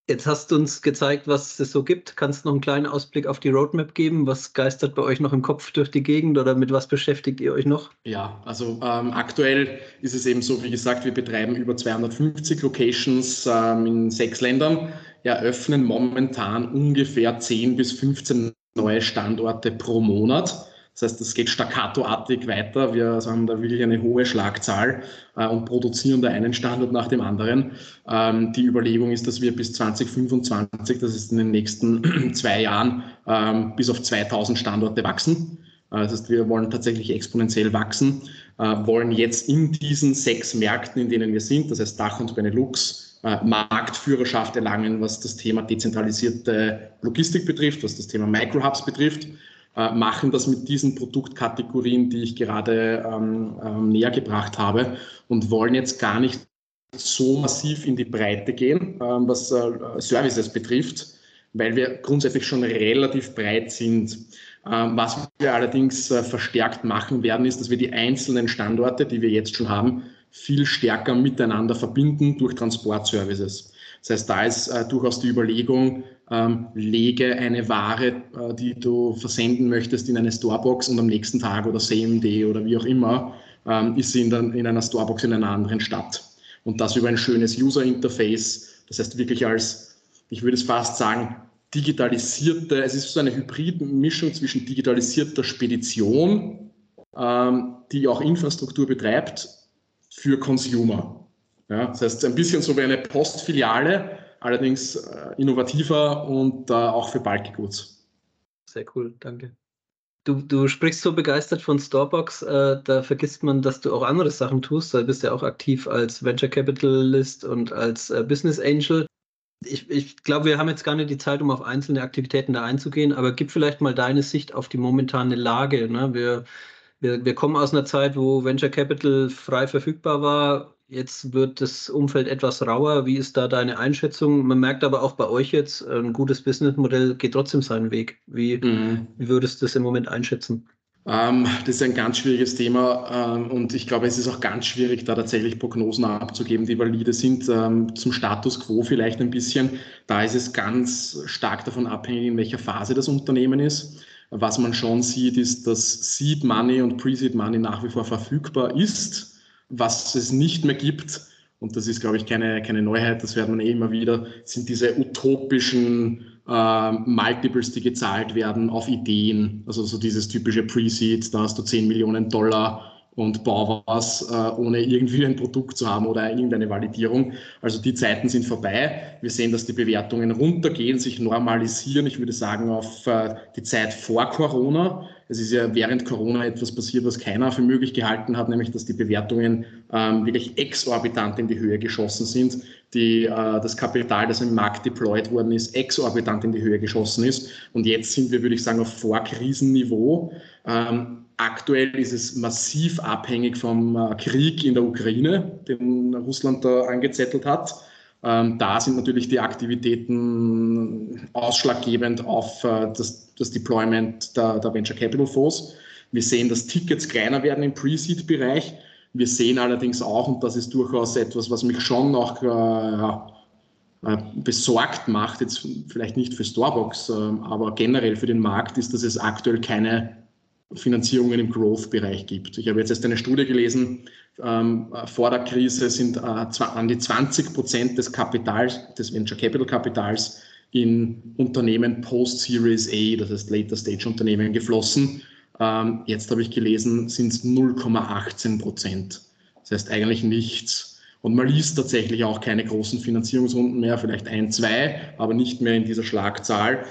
Jetzt hast du uns gezeigt, was es so gibt. Kannst du noch einen kleinen Ausblick auf die Roadmap geben? Was geistert bei euch noch im Kopf durch die Gegend oder mit was beschäftigt ihr euch noch? Ja, also ähm, aktuell ist es eben so, wie gesagt, wir betreiben über 250 Locations ähm, in sechs Ländern, eröffnen momentan ungefähr 10 bis 15 neue Standorte pro Monat. Das heißt, es geht staccatoartig weiter. Wir haben da wirklich eine hohe Schlagzahl äh, und produzieren da einen Standort nach dem anderen. Ähm, die Überlegung ist, dass wir bis 2025, das ist in den nächsten [CLEARS THROAT] zwei Jahren, ähm, bis auf 2000 Standorte wachsen. Äh, das heißt, wir wollen tatsächlich exponentiell wachsen, äh, wollen jetzt in diesen sechs Märkten, in denen wir sind, das heißt Dach und Benelux, äh, Marktführerschaft erlangen, was das Thema dezentralisierte Logistik betrifft, was das Thema Microhubs betrifft äh, machen das mit diesen Produktkategorien, die ich gerade ähm, ähm, näher gebracht habe und wollen jetzt gar nicht so massiv in die Breite gehen, ähm, was äh, Services betrifft, weil wir grundsätzlich schon relativ breit sind. Ähm, was wir allerdings äh, verstärkt machen werden, ist, dass wir die einzelnen Standorte, die wir jetzt schon haben, viel stärker miteinander verbinden durch Transportservices. Das heißt, da ist äh, durchaus die Überlegung, ähm, lege eine Ware, äh, die du versenden möchtest, in eine Storebox und am nächsten Tag oder same day oder wie auch immer, ähm, ist sie in, der, in einer Storebox in einer anderen Stadt. Und das über ein schönes User-Interface, das heißt wirklich als, ich würde es fast sagen, digitalisierte, es ist so eine Hybrid-Mischung zwischen digitalisierter Spedition, ähm, die auch Infrastruktur betreibt, für Consumer. Ja, das heißt, ein bisschen so wie eine Postfiliale, allerdings äh, innovativer und äh, auch für Bulky Goods. Sehr cool, danke. Du, du sprichst so begeistert von Storebox, äh, da vergisst man, dass du auch andere Sachen tust. Du bist ja auch aktiv als Venture Capitalist und als äh, Business Angel. Ich, ich glaube, wir haben jetzt gar nicht die Zeit, um auf einzelne Aktivitäten da einzugehen, aber gib vielleicht mal deine Sicht auf die momentane Lage. Ne? Wir, wir, wir kommen aus einer Zeit, wo Venture Capital frei verfügbar war Jetzt wird das Umfeld etwas rauer. Wie ist da deine Einschätzung? Man merkt aber auch bei euch jetzt, ein gutes Businessmodell geht trotzdem seinen Weg. Wie, mhm. wie würdest du das im Moment einschätzen? Ähm, das ist ein ganz schwieriges Thema ähm, und ich glaube, es ist auch ganz schwierig, da tatsächlich Prognosen abzugeben, die valide sind. Ähm, zum Status quo vielleicht ein bisschen. Da ist es ganz stark davon abhängig, in welcher Phase das Unternehmen ist. Was man schon sieht, ist, dass Seed Money und Pre-Seed Money nach wie vor verfügbar ist was es nicht mehr gibt, und das ist, glaube ich, keine, keine Neuheit, das hört man eh immer wieder, sind diese utopischen äh, Multiples, die gezahlt werden auf Ideen. Also so dieses typische Pre-Seed, da hast du 10 Millionen Dollar und bau was, äh, ohne irgendwie ein Produkt zu haben oder irgendeine Validierung. Also die Zeiten sind vorbei. Wir sehen, dass die Bewertungen runtergehen, sich normalisieren. Ich würde sagen, auf äh, die Zeit vor Corona. Es ist ja während Corona etwas passiert, was keiner für möglich gehalten hat, nämlich dass die Bewertungen ähm, wirklich exorbitant in die Höhe geschossen sind. Die, äh, das Kapital, das im Markt deployed worden ist, exorbitant in die Höhe geschossen ist. Und jetzt sind wir, würde ich sagen, auf Vorkrisenniveau. Ähm, Aktuell ist es massiv abhängig vom äh, Krieg in der Ukraine, den Russland da angezettelt hat. Ähm, da sind natürlich die Aktivitäten ausschlaggebend auf äh, das, das Deployment der, der, Venture Capital Fonds. Wir sehen, dass Tickets kleiner werden im Pre-Seed-Bereich. Wir sehen allerdings auch, und das ist durchaus etwas, was mich schon noch äh, besorgt macht, jetzt vielleicht nicht für Starbucks, aber generell für den Markt, ist, dass es aktuell keine Finanzierungen im Growth-Bereich gibt. Ich habe jetzt erst eine Studie gelesen, ähm, vor der Krise sind äh, an die 20 Prozent des Kapitals, des Venture Capital Kapitals in Unternehmen Post-Series A, das heißt Later Stage Unternehmen, geflossen. Ähm, jetzt habe ich gelesen, sind es 0,18 Prozent. Das heißt eigentlich nichts. Und man liest tatsächlich auch keine großen Finanzierungsrunden mehr, vielleicht ein, zwei, aber nicht mehr in dieser Schlagzahl.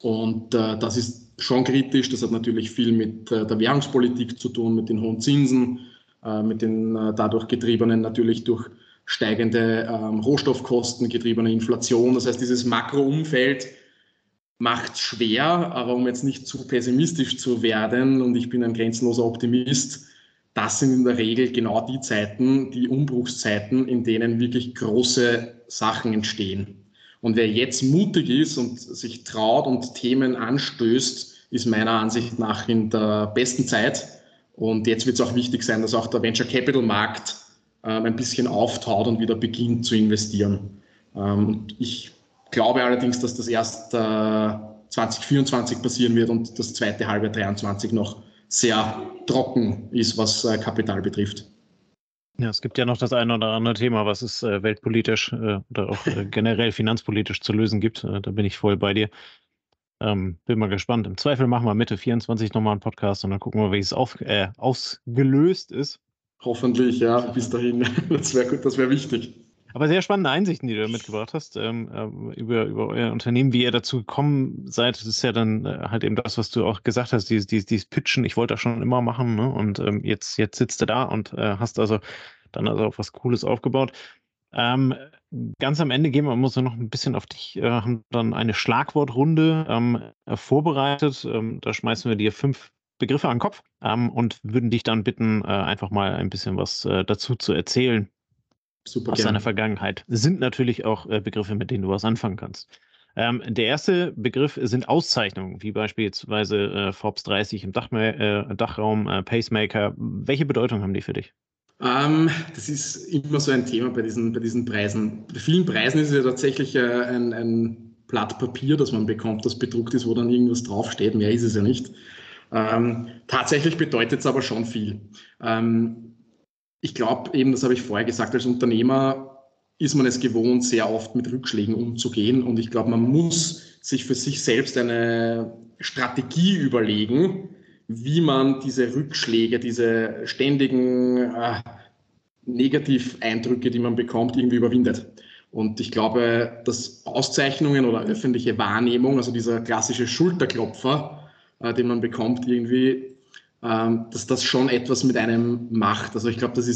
Und äh, das ist schon kritisch. Das hat natürlich viel mit äh, der Währungspolitik zu tun, mit den hohen Zinsen, mit den äh, dadurch getriebenen, natürlich durch steigende ähm, Rohstoffkosten getriebene Inflation. Das heißt, dieses Makroumfeld macht schwer, aber um jetzt nicht zu pessimistisch zu werden, und ich bin ein grenzenloser Optimist, das sind in der Regel genau die Zeiten, die Umbruchszeiten, in denen wirklich große Sachen entstehen. Und wer jetzt mutig ist und sich traut und Themen anstößt, ist meiner Ansicht nach in der besten Zeit. Und jetzt wird es auch wichtig sein, dass auch der Venture Capital Markt ähm, ein bisschen auftaut und wieder beginnt zu investieren. Ähm, ich glaube allerdings, dass das erst äh, 2024 passieren wird und das zweite halbe 2023 noch sehr trocken ist, was äh, Kapital betrifft. Ja, es gibt ja noch das eine oder andere Thema, was es äh, weltpolitisch äh, oder auch äh, generell finanzpolitisch zu lösen gibt. Äh, da bin ich voll bei dir. Ähm, bin mal gespannt. Im Zweifel machen wir Mitte 24 nochmal einen Podcast und dann gucken wir, wie es auf, äh, ausgelöst ist. Hoffentlich, ja, bis dahin. [LAUGHS] Das wäre das wär wichtig. Aber sehr spannende Einsichten, die du mitgebracht hast, ähm, äh, über, über euer Unternehmen, wie ihr dazu gekommen seid. Das ist ja dann äh, halt eben das, was du auch gesagt hast, dieses, dieses, dieses Pitchen. Ich wollte das schon immer machen, ne? Und ähm, jetzt, jetzt sitzt du da und äh, hast also dann also auch was Cooles aufgebaut. Ähm, ganz am Ende gehen wir muss noch ein bisschen auf dich, äh, haben dann eine Schlagwortrunde ähm, vorbereitet. Ähm, da schmeißen wir dir fünf Begriffe an den Kopf ähm, und würden dich dann bitten, äh, einfach mal ein bisschen was äh, dazu zu erzählen, Super aus gerne. seiner Vergangenheit. Sind natürlich auch äh, Begriffe, mit denen du was anfangen kannst. Ähm, der erste Begriff sind Auszeichnungen, wie beispielsweise äh, Forbes 30 im Dach, äh, Dachraum, äh, Pacemaker. Welche Bedeutung haben die für dich? Ähm, das ist immer so ein Thema bei diesen, bei diesen Preisen. Bei vielen Preisen ist es ja tatsächlich äh, ein, ein Blatt Papier, das man bekommt, das bedruckt ist, wo dann irgendwas draufsteht. Mehr ist es ja nicht. Ähm, tatsächlich bedeutet es aber schon viel. Ähm, ich glaube eben, das habe ich vorher gesagt, als Unternehmer ist man es gewohnt, sehr oft mit Rückschlägen umzugehen. Und ich glaube, man muss sich für sich selbst eine Strategie überlegen, wie man diese Rückschläge, diese ständigen äh, Negativeindrücke, die man bekommt, irgendwie überwindet. Und ich glaube, dass Auszeichnungen oder öffentliche Wahrnehmung, also dieser klassische Schulterklopfer, äh, den man bekommt, irgendwie ähm, dass das schon etwas mit einem macht. Also ich glaube, das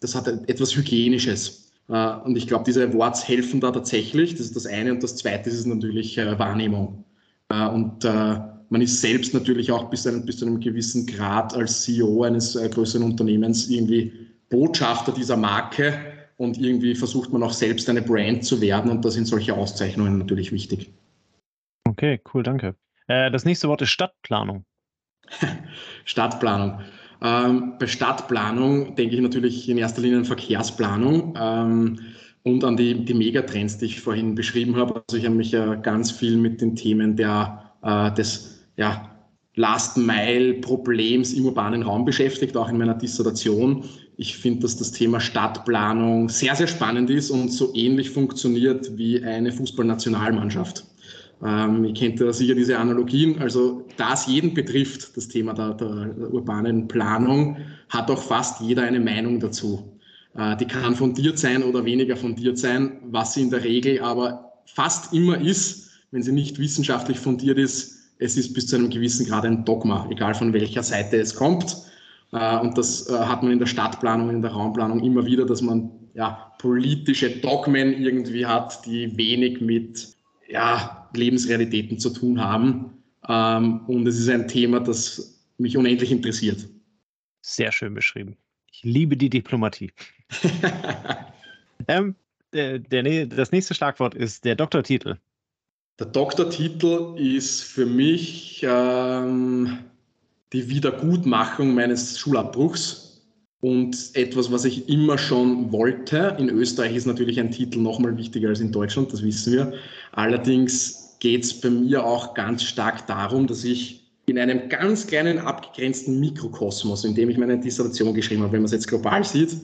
das hat etwas Hygienisches. Äh, und ich glaube, diese Awards helfen da tatsächlich. Das ist das eine. Und das zweite ist natürlich äh, Wahrnehmung. Äh, und man ist selbst natürlich auch bis zu, einem, bis zu einem gewissen Grad als CEO eines größeren Unternehmens irgendwie Botschafter dieser Marke und irgendwie versucht man auch selbst eine Brand zu werden und da sind solche Auszeichnungen natürlich wichtig. Okay, cool, danke. das nächste Wort ist Stadtplanung. [LAUGHS] Stadtplanung. Ähm, bei Stadtplanung denke ich natürlich in erster Linie an Verkehrsplanung ähm, und an die, die Megatrends, die ich vorhin beschrieben habe. Also ich habe mich ja ganz viel mit den Themen der, äh, des ja, Last-Mile-Problems im urbanen Raum beschäftigt, auch in meiner Dissertation. Ich finde, dass das Thema Stadtplanung sehr, sehr spannend ist und so ähnlich funktioniert wie eine Fußballnationalmannschaft. Ähm, ihr kennt ja sicher diese Analogien. Also, da es jeden betrifft, das Thema der, der, urbanen Planung, hat auch fast jeder eine Meinung dazu. Äh, die kann fundiert sein oder weniger fundiert sein, was sie in der Regel aber fast immer ist, wenn sie nicht wissenschaftlich fundiert ist, es ist bis zu einem gewissen Grad ein Dogma, egal von welcher Seite es kommt. Äh, und das äh, hat man in der Stadtplanung, in der Raumplanung immer wieder, dass man ja, politische Dogmen irgendwie hat, die wenig mit ja, Lebensrealitäten zu tun haben. Ähm, und es ist ein Thema, das mich unendlich interessiert. Sehr schön beschrieben. Ich liebe die Diplomatie. [LAUGHS] ähm, der, der, das nächste Schlagwort ist der Doktortitel. Der Doktortitel ist für mich ähm, die Wiedergutmachung meines Schulabbruchs und etwas, was ich immer schon wollte. In Österreich ist natürlich ein Titel nochmal wichtiger als in Deutschland, das wissen wir. Allerdings geht es bei mir auch ganz stark darum, dass ich in einem ganz kleinen abgegrenzten Mikrokosmos, in dem ich meine Dissertation geschrieben habe, wenn man es jetzt global sieht,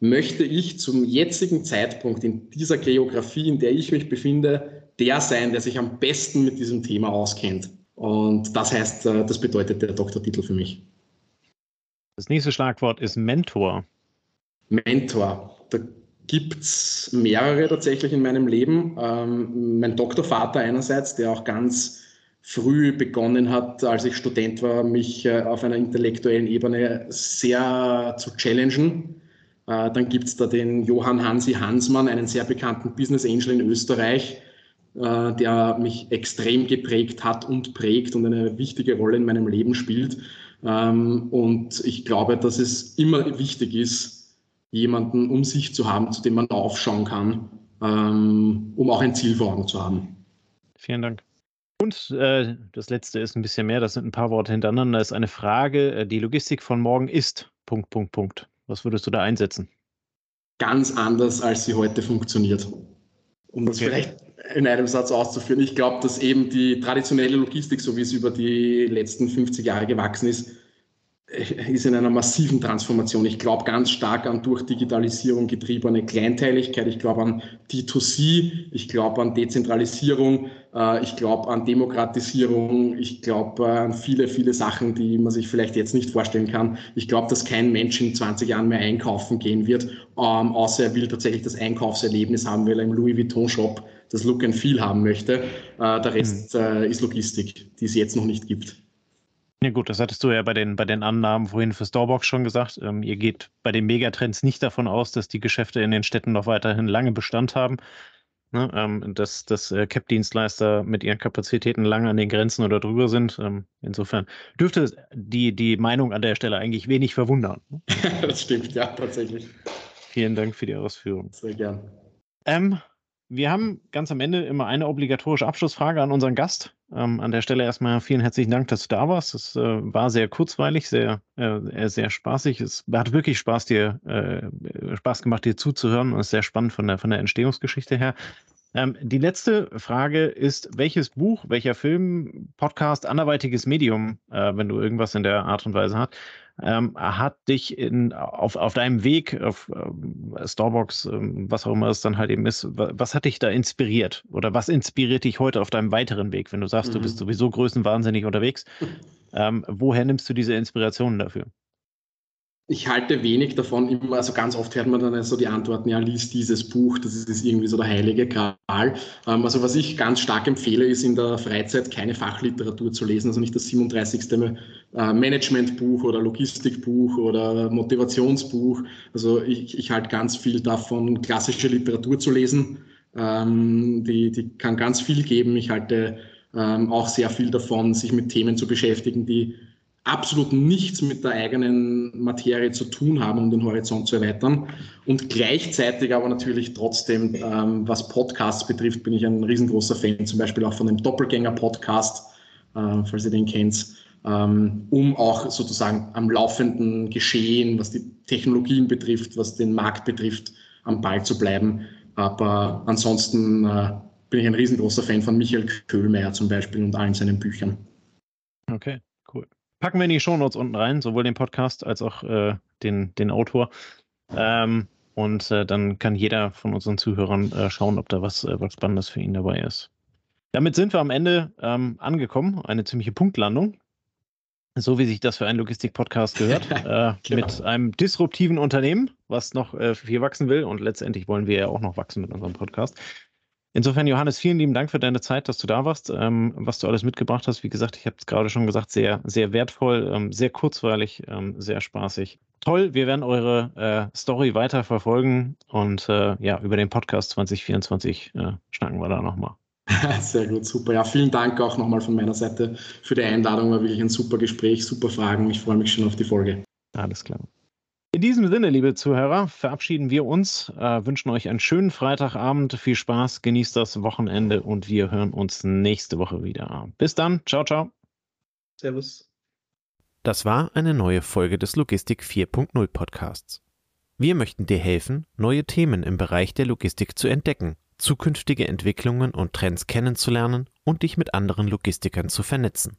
möchte ich zum jetzigen Zeitpunkt in dieser Geografie, in der ich mich befinde, der sein, der sich am besten mit diesem Thema auskennt. Und das heißt, äh, das bedeutet der Doktortitel für mich. Das nächste Schlagwort ist Mentor. Mentor. Da gibt es mehrere tatsächlich in meinem Leben. Ähm, mein Doktorvater einerseits, der auch ganz früh begonnen hat, als ich Student war, mich äh, auf einer intellektuellen Ebene sehr zu challengen. Äh, dann gibt es da den Johann Hansi Hansmann, einen sehr bekannten Business Angel in Österreich, äh, der mich extrem geprägt hat und prägt und eine wichtige Rolle in meinem Leben spielt. Ähm, und ich glaube, dass es immer wichtig ist, jemanden um sich zu haben, zu dem man aufschauen kann, ähm, um auch ein Ziel vor Augen zu haben. Vielen Dank. Und äh, das letzte ist ein bisschen mehr, das sind ein paar Worte hintereinander. Das ist eine Frage. Äh, die Logistik von morgen ist. Punkt, Punkt, Punkt. Was würdest du da einsetzen? Ganz anders, als sie heute funktioniert. Um das okay. vielleicht in einem Satz auszuführen. Ich glaube, dass eben die traditionelle Logistik, so wie es über die letzten 50 Jahre gewachsen ist, ist in einer massiven Transformation. Ich glaube ganz stark an durch Digitalisierung getriebene Kleinteiligkeit. Ich glaube an D2C. Ich glaube an Dezentralisierung. Äh, ich glaube an Demokratisierung. Ich glaube an viele, viele Sachen, die man sich vielleicht jetzt nicht vorstellen kann. Ich glaube, dass kein Mensch in 20 Jahren mehr einkaufen gehen wird, ähm, außer er will tatsächlich das Einkaufserlebnis haben, weil er im Louis Vuitton Shop das Look and Feel haben möchte. Äh, der Rest mhm. ist Logistik, die es jetzt noch nicht gibt. Ja gut, das hattest du ja bei den, bei den Annahmen vorhin für Starbucks schon gesagt. Ähm, ihr geht bei den Megatrends nicht davon aus, dass die Geschäfte in den Städten noch weiterhin lange Bestand haben. Ne, ähm, dass, dass äh, CAP-Dienstleister mit ihren Kapazitäten lange an den Grenzen oder drüber sind. Ähm, insofern dürfte die, die Meinung an der Stelle eigentlich wenig verwundern. [LAUGHS] Das stimmt, ja, tatsächlich. Vielen Dank für die Ausführung. Sehr gern. Ähm, wir haben ganz am Ende immer eine obligatorische Abschlussfrage an unseren Gast. Ähm, an der Stelle erstmal vielen herzlichen Dank, dass du da warst. Es äh, war sehr kurzweilig, sehr, äh, sehr spaßig. Es hat wirklich Spaß, dir, äh, Spaß gemacht, dir zuzuhören und ist sehr spannend von der, von der Entstehungsgeschichte her. Ähm, die letzte Frage ist, welches Buch, welcher Film, Podcast, anderweitiges Medium, äh, wenn du irgendwas in der Art und Weise hast, ähm, hat dich in, auf, auf deinem Weg auf äh, Starbucks, äh, was auch immer es dann halt eben ist, was hat dich da inspiriert? Oder was inspiriert dich heute auf deinem weiteren Weg, wenn du sagst, mhm. du bist mhm. sowieso größenwahnsinnig unterwegs? [LAUGHS] Ähm, woher nimmst du diese Inspirationen dafür? Ich halte wenig davon immer, also ganz oft hört man dann so die Antworten, ja, lies dieses Buch, das ist irgendwie so der heilige Gral. Ähm, also was ich ganz stark empfehle, ist in der Freizeit keine Fachliteratur zu lesen, also nicht das 37. Äh, Managementbuch oder Logistikbuch oder Motivationsbuch. Also ich, ich halte ganz viel davon, klassische Literatur zu lesen. Ähm, die, die kann ganz viel geben. Ich halte ähm, auch sehr viel davon, sich mit Themen zu beschäftigen, die absolut nichts mit der eigenen Materie zu tun haben, um den Horizont zu erweitern. Und gleichzeitig aber natürlich trotzdem, ähm, was Podcasts betrifft, bin ich ein riesengroßer Fan, zum Beispiel auch von dem Doppelgänger-Podcast, äh, falls ihr den kennt, ähm, um auch sozusagen am laufenden Geschehen, was die Technologien betrifft, was den Markt betrifft, am Ball zu bleiben. Aber ansonsten äh, bin ich ein riesengroßer Fan von Michael Köhlmeier zum Beispiel und allen seinen Büchern. Okay. Packen wir in die Shownotes unten rein, sowohl den Podcast als auch äh, den, den Autor. Ähm, und äh, dann kann jeder von unseren Zuhörern äh, schauen, ob da was, äh, was Spannendes für ihn dabei ist. Damit sind wir am Ende ähm, angekommen. Eine ziemliche Punktlandung. So wie sich das für einen Logistik-Podcast gehört. [LAUGHS] äh, genau. Mit einem disruptiven Unternehmen, was noch äh, viel wachsen will. Und letztendlich wollen wir ja auch noch wachsen mit unserem Podcast. Insofern, Johannes, vielen lieben Dank für deine Zeit, dass du da warst, ähm, was du alles mitgebracht hast. Wie gesagt, ich habe es gerade schon gesagt, sehr, sehr wertvoll, ähm, sehr kurzweilig, ähm, sehr spaßig. Toll, wir werden eure äh, Story weiter verfolgen und äh, ja, über den Podcast 2024 äh, schnacken wir da nochmal. [LAUGHS] Sehr gut, super. Ja, vielen Dank auch nochmal von meiner Seite für die Einladung. War wirklich ein super Gespräch, super Fragen. Ich freue mich schon auf die Folge. Alles klar. In diesem Sinne, liebe Zuhörer, verabschieden wir uns, äh, wünschen euch einen schönen Freitagabend, viel Spaß, genießt das Wochenende und wir hören uns nächste Woche wieder. Bis dann, ciao, ciao. Servus. Das war eine neue Folge des Logistik 4.0 Podcasts. Wir möchten dir helfen, neue Themen im Bereich der Logistik zu entdecken, zukünftige Entwicklungen und Trends kennenzulernen und dich mit anderen Logistikern zu vernetzen.